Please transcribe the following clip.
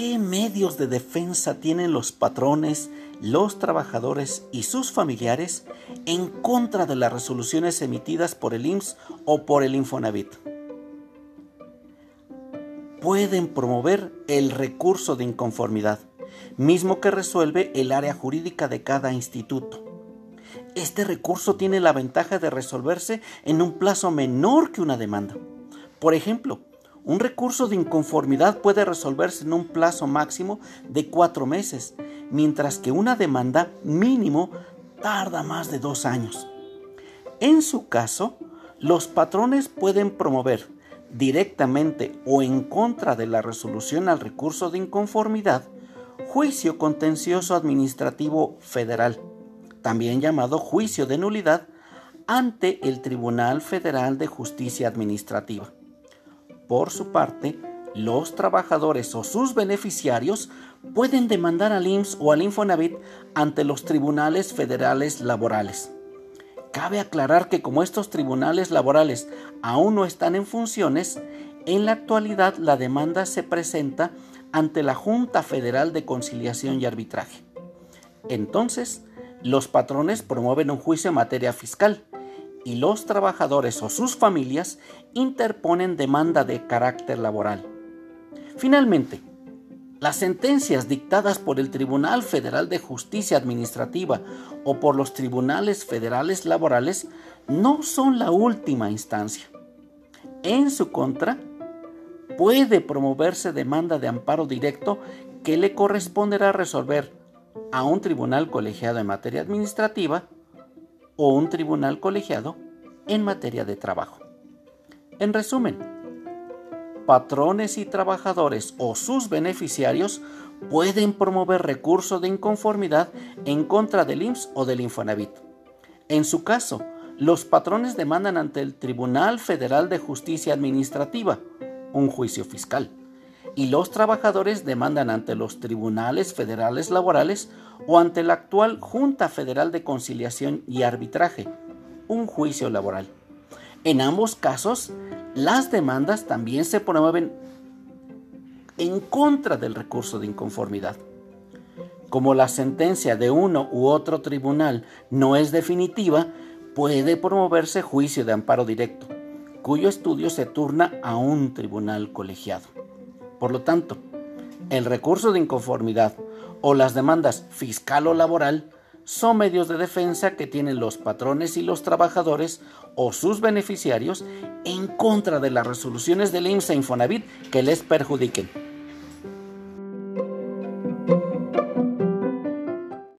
medios de defensa tienen los patrones, los trabajadores y sus familiares en contra de las resoluciones emitidas por el IMSS o por el Infonavit? Pueden promover el recurso de inconformidad, mismo que resuelve el área jurídica de cada instituto. Este recurso tiene la ventaja de resolverse en un plazo menor que una demanda. Por ejemplo, un recurso de inconformidad puede resolverse en un plazo máximo de cuatro meses, mientras que una demanda mínimo tarda más de dos años. En su caso, los patrones pueden promover directamente o en contra de la resolución al recurso de inconformidad juicio contencioso administrativo federal, también llamado juicio de nulidad, ante el Tribunal Federal de Justicia Administrativa. Por su parte, los trabajadores o sus beneficiarios pueden demandar al IMSS o al Infonavit ante los tribunales federales laborales. Cabe aclarar que como estos tribunales laborales aún no están en funciones, en la actualidad la demanda se presenta ante la Junta Federal de Conciliación y Arbitraje. Entonces, los patrones promueven un juicio en materia fiscal y los trabajadores o sus familias interponen demanda de carácter laboral. Finalmente, las sentencias dictadas por el Tribunal Federal de Justicia Administrativa o por los tribunales federales laborales no son la última instancia. En su contra, puede promoverse demanda de amparo directo que le corresponderá resolver a un tribunal colegiado en materia administrativa o un tribunal colegiado en materia de trabajo. En resumen, patrones y trabajadores o sus beneficiarios pueden promover recurso de inconformidad en contra del IMSS o del Infonavit. En su caso, los patrones demandan ante el Tribunal Federal de Justicia Administrativa un juicio fiscal y los trabajadores demandan ante los tribunales federales laborales o ante la actual Junta Federal de Conciliación y Arbitraje, un juicio laboral. En ambos casos, las demandas también se promueven en contra del recurso de inconformidad. Como la sentencia de uno u otro tribunal no es definitiva, puede promoverse juicio de amparo directo, cuyo estudio se turna a un tribunal colegiado. Por lo tanto, el recurso de inconformidad o las demandas fiscal o laboral son medios de defensa que tienen los patrones y los trabajadores o sus beneficiarios en contra de las resoluciones del IMSS e Infonavit que les perjudiquen.